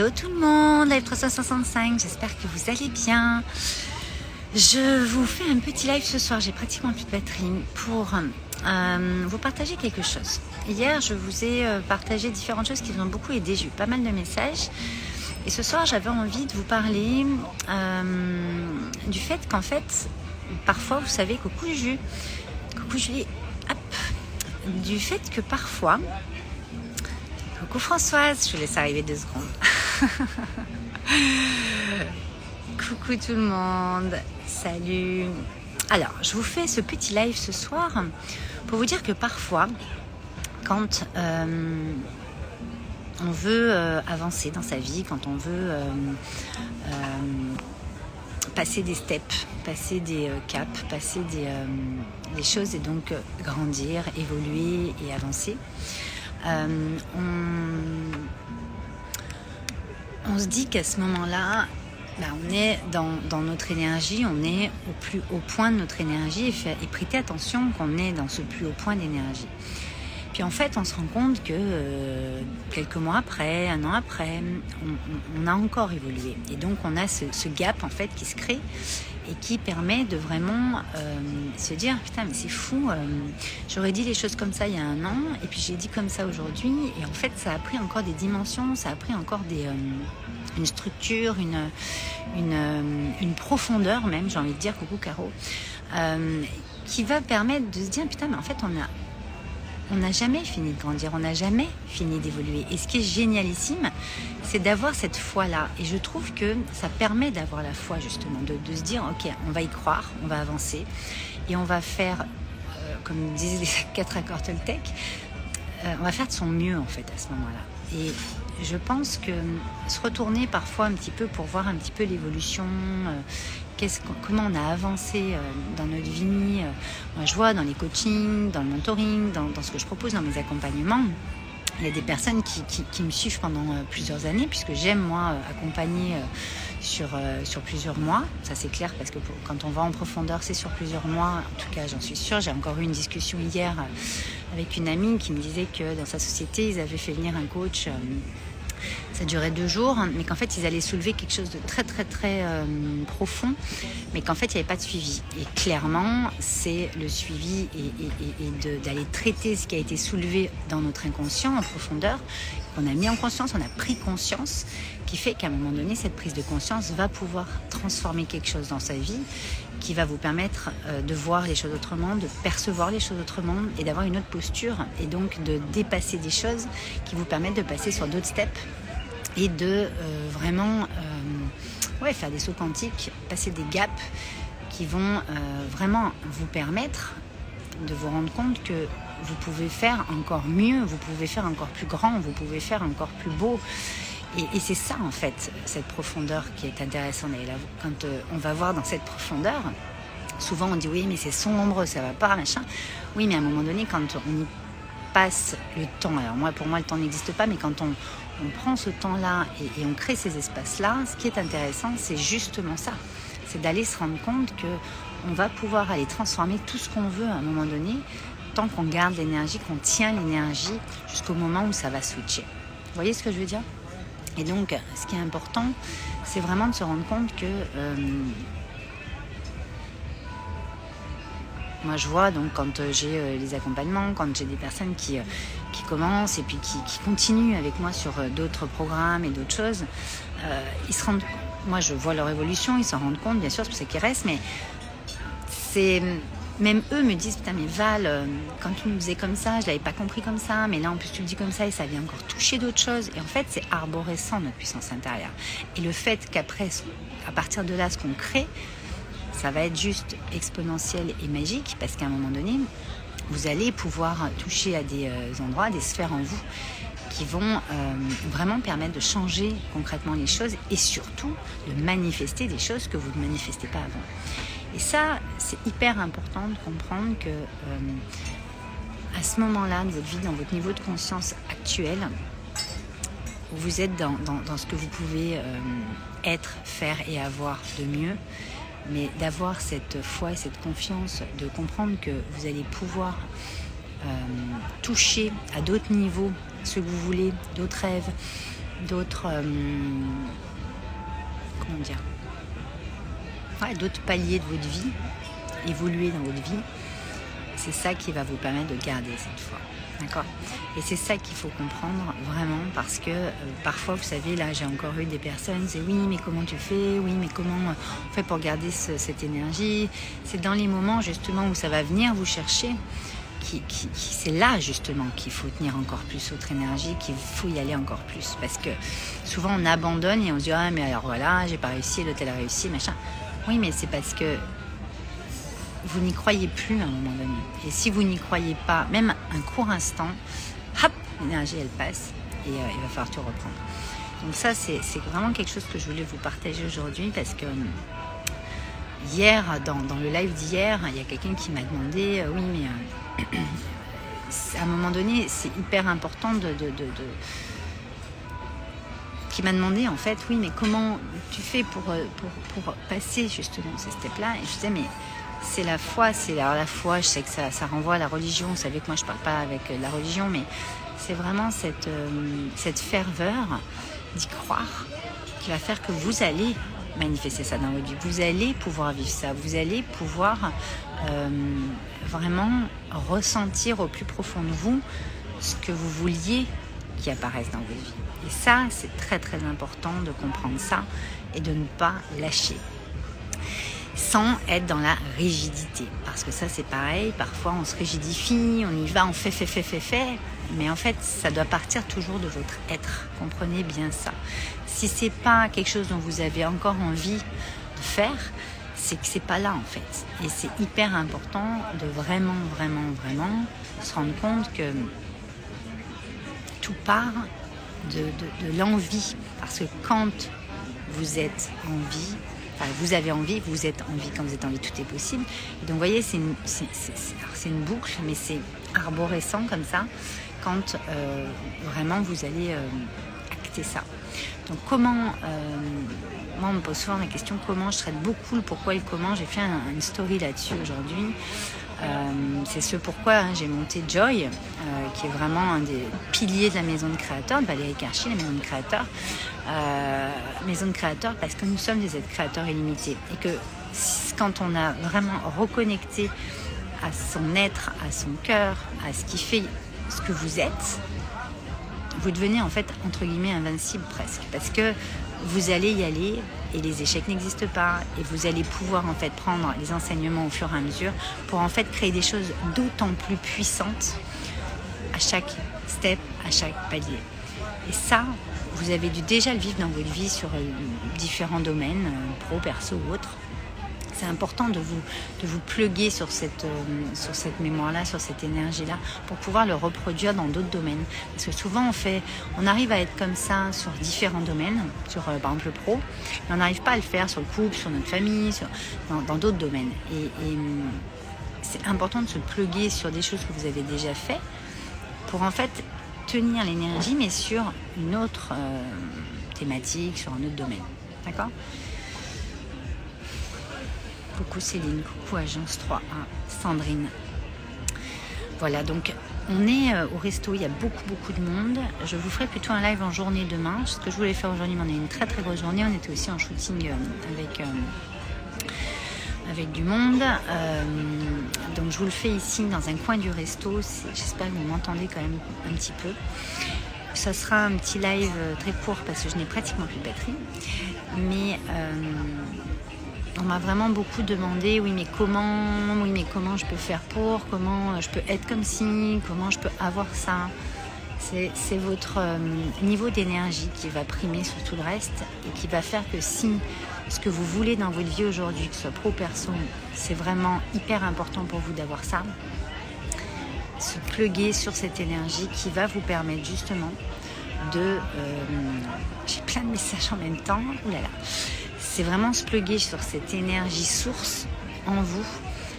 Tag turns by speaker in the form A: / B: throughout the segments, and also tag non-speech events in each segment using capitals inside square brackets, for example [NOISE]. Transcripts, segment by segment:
A: Hello tout le monde, Live 365, j'espère que vous allez bien. Je vous fais un petit live ce soir, j'ai pratiquement plus de batterie pour euh, vous partager quelque chose. Hier, je vous ai euh, partagé différentes choses qui vous ont beaucoup aidé, j'ai eu pas mal de messages. Et ce soir, j'avais envie de vous parler euh, du fait qu'en fait, parfois, vous savez, coucou Jules, coucou Julie, hop, du fait que parfois, coucou Françoise, je vous laisse arriver deux secondes. [LAUGHS] [LAUGHS] Coucou tout le monde, salut. Alors, je vous fais ce petit live ce soir pour vous dire que parfois, quand euh, on veut euh, avancer dans sa vie, quand on veut euh, passer des steps, passer des caps, passer des, des, choses et donc grandir, évoluer et avancer, on on se dit qu'à ce moment-là, bah, on est dans, notre énergie, on est au plus haut point de notre énergie et, fait, prêtez attention qu'on est dans ce plus haut point d'énergie. Puis en fait, on se rend compte que euh, quelques mois après, un an après, on, a encore évolué. Et donc on a ce, gap en fait qui se crée et qui permet de vraiment euh, se dire putain mais c'est fou euh, j'aurais dit les choses comme ça il y a un an et puis j'ai dit comme ça aujourd'hui et en fait ça a pris encore des dimensions ça a pris encore des une structure une, une profondeur même j'ai envie de dire coucou Caro qui va permettre de se dire putain mais en fait on a on n'a jamais fini de grandir, on n'a jamais fini d'évoluer. Et ce qui est génialissime, c'est d'avoir cette foi-là. Et je trouve que ça permet d'avoir la foi, justement, de, se dire, OK, on va y croire, on va avancer, et on va faire, euh, comme disaient les [LAUGHS] quatre accords Toltec, euh, on va faire de son mieux, en fait, à ce moment-là. Et je pense que se retourner parfois un petit peu pour voir un petit peu l'évolution, euh, comment on a avancé euh, dans notre vie. Euh, moi, je vois dans les coachings, dans le mentoring, dans, ce que je propose dans mes accompagnements. Il y a des personnes qui, me suivent pendant euh, plusieurs années, puisque j'aime, moi, accompagner sur, sur plusieurs mois. Ça, c'est clair, parce que quand on va en profondeur, c'est sur plusieurs mois. En tout cas, j'en suis sûre. J'ai encore eu une discussion hier avec une amie qui me disait que dans sa société, ils avaient fait venir un coach ça durait deux jours, mais qu'en fait ils allaient soulever quelque chose de très très très euh, profond, mais qu'en fait il n'y avait pas de suivi. Et clairement, c'est le suivi et, d'aller traiter ce qui a été soulevé dans notre inconscient en profondeur, qu'on a mis en conscience, on a pris conscience, qui fait qu'à un moment donné, cette prise de conscience va pouvoir transformer quelque chose dans sa vie, qui va vous permettre euh, de voir les choses autrement, de percevoir les choses autrement et d'avoir une autre posture et donc de dépasser des choses qui vous permettent de passer sur d'autres steps de euh, vraiment euh, faire des sauts quantiques, passer des gaps qui vont euh, vraiment vous permettre de vous rendre compte que vous pouvez faire encore mieux, vous pouvez faire encore plus grand, vous pouvez faire encore plus beau. Et, c'est ça en fait, cette profondeur qui est intéressante. Et là, quand on va voir dans cette profondeur, souvent on dit oui mais c'est sombre, ça va pas, machin. Oui mais à un moment donné, quand on passe le temps, alors moi pour moi le temps n'existe pas, mais quand on, on prend ce temps-là et, on crée ces espaces-là, ce qui est intéressant, c'est justement ça. C'est d'aller se rendre compte que on va pouvoir aller transformer tout ce qu'on veut à un moment donné, tant qu'on garde l'énergie, qu'on tient l'énergie jusqu'au moment où ça va switcher. Vous voyez ce que je veux dire? Et donc, ce qui est important, c'est vraiment de se rendre compte que euh, moi, je vois donc quand euh, j'ai euh, les accompagnements, quand j'ai des personnes qui qui commencent et puis qui, continuent avec moi sur euh, d'autres programmes et d'autres choses, euh, ils se rendent, moi je vois leur évolution, ils s'en rendent compte, bien sûr, c'est pour ça qu'ils restent, mais c'est même eux me disent putain mais Val euh, quand tu nous faisais comme ça je l'avais pas compris comme ça mais là en plus tu le dis comme ça et ça vient encore toucher d'autres choses. Et en fait c'est arborescent notre puissance intérieure. Et le fait qu'après à partir de là ce qu'on crée ça va être juste exponentiel et magique parce qu'à un moment donné vous allez pouvoir toucher à des euh, endroits, des sphères en vous qui vont euh, vraiment permettre de changer concrètement les choses et surtout de manifester des choses que vous ne manifestez pas avant. Et ça, c'est hyper important de comprendre que euh, à ce moment-là de votre vie, dans votre niveau de conscience actuel, vous êtes dans, ce que vous pouvez être, faire et avoir de mieux mais d'avoir cette foi et cette confiance, de comprendre que vous allez pouvoir euh, toucher à d'autres niveaux ce que vous voulez, d'autres rêves, d'autres euh, comment d'autres paliers de votre vie, évoluer dans votre vie. C'est ça qui va vous permettre de garder cette foi. D'accord Et c'est ça qu'il faut comprendre vraiment parce que euh, parfois, vous savez, là j'ai encore eu des personnes, c'est oui, mais comment tu fais? Oui, mais comment on fait pour garder cette énergie? C'est dans les moments justement où ça va venir vous chercher. Qui, c'est là justement qu'il faut tenir encore plus votre énergie, qu'il faut y aller encore plus. Parce que souvent on abandonne et on se dit Ah, mais alors voilà, j'ai pas réussi, l'hôtel a réussi, machin. Oui, mais c'est parce que vous n'y croyez plus à un moment donné. Et si vous n'y croyez pas, même un court instant, hop, l'énergie elle passe et euh, il va falloir tout reprendre. Donc ça, c'est vraiment quelque chose que je voulais vous partager aujourd'hui parce que hier, dans, le live d'hier, il y a quelqu'un qui m'a demandé, euh, oui, mais euh, [CLEARS THROAT] à un moment donné, c'est hyper important de, qui m'a demandé en fait, oui, mais comment tu fais pour, pour passer justement ces steps-là? Et je disais, mais c'est la foi, c'est la foi, je sais que ça, renvoie à la religion, vous savez que moi je parle pas avec la religion, mais c'est vraiment cette, euh, cette ferveur d'y croire qui va faire que vous allez manifester ça dans votre vie, vous allez pouvoir vivre ça, vous allez pouvoir euh, vraiment ressentir au plus profond de vous ce que vous vouliez qui apparaisse dans votre vie. Et ça, c'est très très important de comprendre ça et de ne pas lâcher sans être dans la rigidité. Parce que ça, c'est pareil, parfois on se rigidifie, on y va, on fait, fait, fait, fait, fait. Mais en fait, ça doit partir toujours de votre être. Comprenez bien ça. Si c'est pas quelque chose dont vous avez encore envie de faire, c'est que c'est pas là en fait. Et c'est hyper important de vraiment, vraiment, vraiment se rendre compte que tout part de, de, de l'envie. Parce que quand vous êtes en vie, vous avez envie, vous êtes en vie. Quand vous êtes en vie, tout est possible. donc, vous voyez, c'est une, boucle, mais c'est arborescent comme ça, quand euh, vraiment vous allez euh, acter ça. Donc, comment. Euh, moi, on me pose souvent la question comment je traite beaucoup le pourquoi et le comment. J'ai fait une story là-dessus aujourd'hui. C'est ce pourquoi hein, j'ai monté Joy, qui est vraiment un des piliers de la maison de créateurs, de Valérie Karchi, la maison de créateurs. Euh, maison de créateurs parce que nous sommes des êtres créateurs illimités et que quand on a vraiment reconnecté à son être, à son cœur, à ce qui fait ce que vous êtes, vous devenez en fait entre guillemets invincible presque parce que vous allez y aller et les échecs n'existent pas et vous allez pouvoir en fait prendre les enseignements au fur et à mesure pour en fait créer des choses d'autant plus puissantes à chaque step, à chaque palier. Et ça, vous avez dû déjà le vivre dans votre vie sur euh, différents domaines, euh, pro, perso ou autres. C'est important de vous, de vous pluguer sur cette, euh, cette mémoire-là, sur cette énergie-là, pour pouvoir le reproduire dans d'autres domaines. Parce que souvent, on, fait, on arrive à être comme ça sur différents domaines, sur par exemple le pro, mais on n'arrive pas à le faire sur le couple, sur notre famille, dans d'autres domaines. Et, et c'est important de se pluguer sur des choses que vous avez déjà fait pour en fait tenir l'énergie, mais sur une autre euh, thématique, sur un autre domaine. D'accord? Coucou Céline, coucou Agence 3A, Sandrine. Voilà, donc on est euh, au resto, il y a beaucoup beaucoup de monde. Je vous ferai plutôt un live en journée demain. Ce que je voulais faire aujourd'hui, mais on a une très très grosse journée. On était aussi en shooting euh, avec avec du monde. Euh, donc je vous le fais ici dans un coin du resto. J'espère que vous m'entendez quand même un petit peu. Ça sera un petit live euh, très court parce que je n'ai pratiquement plus de batterie. Mais euh, on m'a vraiment beaucoup demandé oui mais comment oui mais comment je peux faire pour comment je peux être comme si comment je peux avoir ça c'est votre niveau d'énergie qui va primer sur tout le reste et qui va faire que si ce que vous voulez dans votre vie aujourd'hui, que ce soit pro perso, c'est vraiment hyper important pour vous d'avoir ça. Se pluguer sur cette énergie qui va vous permettre justement de. Euh, j'ai plein de messages en même temps. Ouh là là. C'est vraiment se pluguer sur cette énergie source en vous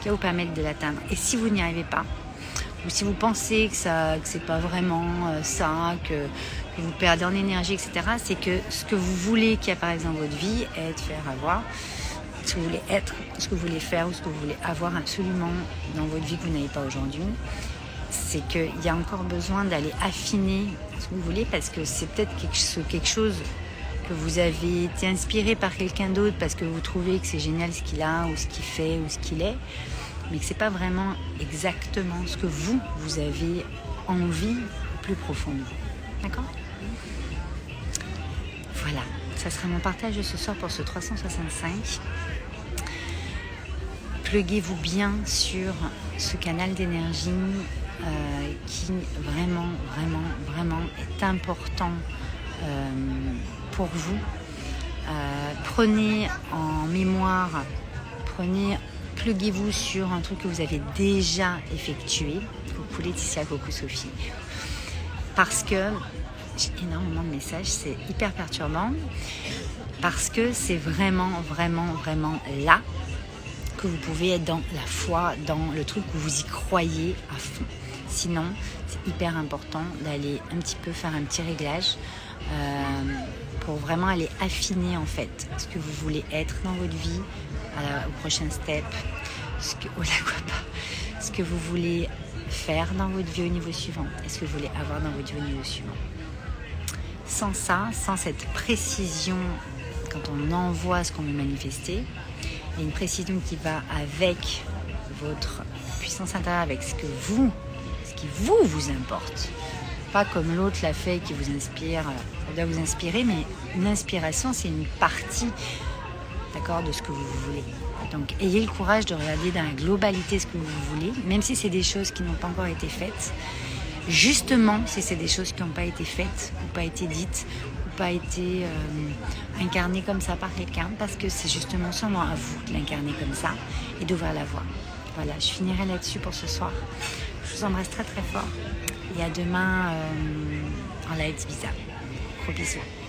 A: qui va vous permettre de l'atteindre. Et si vous n'y arrivez pas, ou si vous pensez que ça, que pas vraiment euh, ça, que que vous perdez en énergie, etc., c'est que ce que vous voulez qui apparaisse dans votre vie, être, faire, avoir, ce que vous voulez être, ce que vous voulez faire ou ce que vous voulez avoir absolument dans votre vie que vous n'avez pas aujourd'hui, c'est qu'il y a encore besoin d'aller affiner ce que vous voulez parce que c'est peut-être quelque chose que vous avez été inspiré par quelqu'un d'autre parce que vous trouvez que c'est génial ce qu'il a ou ce qu'il fait ou ce qu'il est, mais que c'est pas vraiment exactement ce que vous, vous avez envie au plus profond. D'accord? Voilà, ça sera mon partage de ce soir pour ce 365. Pluguez-vous bien sur ce canal d'énergie euh, qui vraiment, vraiment, vraiment est important euh, pour vous. Euh, prenez en mémoire, prenez, pluguez-vous sur un truc que vous avez déjà effectué. Coucou Laetitia, coucou Sophie. Parce que j'ai énormément de messages, c'est hyper perturbant. Parce que c'est vraiment, vraiment, vraiment là que vous pouvez être dans la foi, dans le truc où vous y croyez à fond. Sinon, c'est hyper important d'aller un petit peu faire un petit réglage. Euh, pour vraiment aller affiner en fait ce que vous voulez être dans votre vie au prochain step, ce que, oh ce que vous voulez faire dans votre vie au niveau suivant et ce que vous voulez avoir dans votre vie au niveau suivant. Sans ça, sans cette précision, quand on envoie ce qu'on veut manifester, a une précision qui va avec votre puissance intérieure, avec ce que vous, ce qui vous vous importe pas comme l'autre l'a fait qui vous inspire. Ça doit vous inspirer, mais une inspiration, c'est une partie d'accord, de ce que vous voulez. Donc ayez le courage de regarder dans la globalité ce que vous voulez, même si c'est des choses qui n'ont pas encore été faites. Justement, si c'est des choses qui n'ont pas été faites, ou pas été dites, ou pas été euh, incarnées comme ça par quelqu'un, parce que c'est justement seulement à vous de l'incarner comme ça et d'ouvrir la voie. Voilà, je finirai là-dessus pour ce soir. Je vous embrasse très très fort et à demain euh, en live bizarre. Gros bisous.